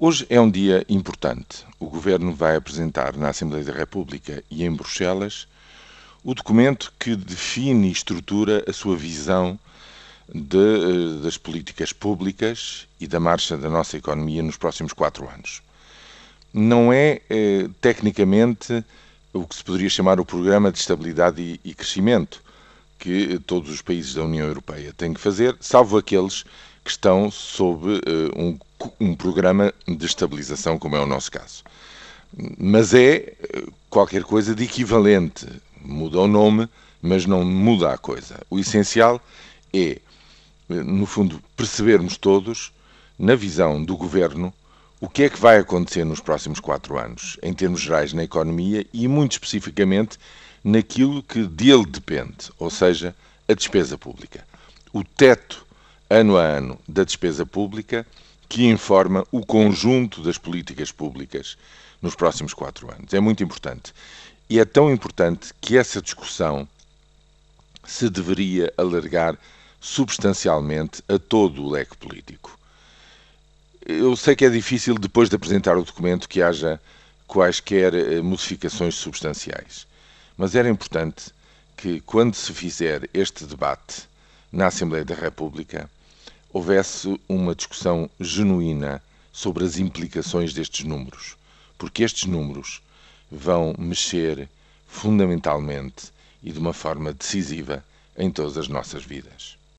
Hoje é um dia importante. O Governo vai apresentar na Assembleia da República e em Bruxelas o documento que define e estrutura a sua visão de, eh, das políticas públicas e da marcha da nossa economia nos próximos quatro anos. Não é, eh, tecnicamente, o que se poderia chamar o Programa de Estabilidade e, e Crescimento, que todos os países da União Europeia têm que fazer, salvo aqueles que estão sob uh, um um programa de estabilização, como é o nosso caso. Mas é eh, qualquer coisa de equivalente. Muda o nome, mas não muda a coisa. O essencial é, eh, no fundo, percebermos todos, na visão do governo, o que é que vai acontecer nos próximos quatro anos, em termos gerais na economia e, muito especificamente, naquilo que dele depende, ou seja, a despesa pública. O teto, ano a ano, da despesa pública que informa o conjunto das políticas públicas nos próximos quatro anos. É muito importante. E é tão importante que essa discussão se deveria alargar substancialmente a todo o leque político. Eu sei que é difícil, depois de apresentar o documento, que haja quaisquer eh, modificações substanciais. Mas era importante que, quando se fizer este debate na Assembleia da República, houvesse uma discussão genuína sobre as implicações destes números, porque estes números vão mexer fundamentalmente e de uma forma decisiva em todas as nossas vidas.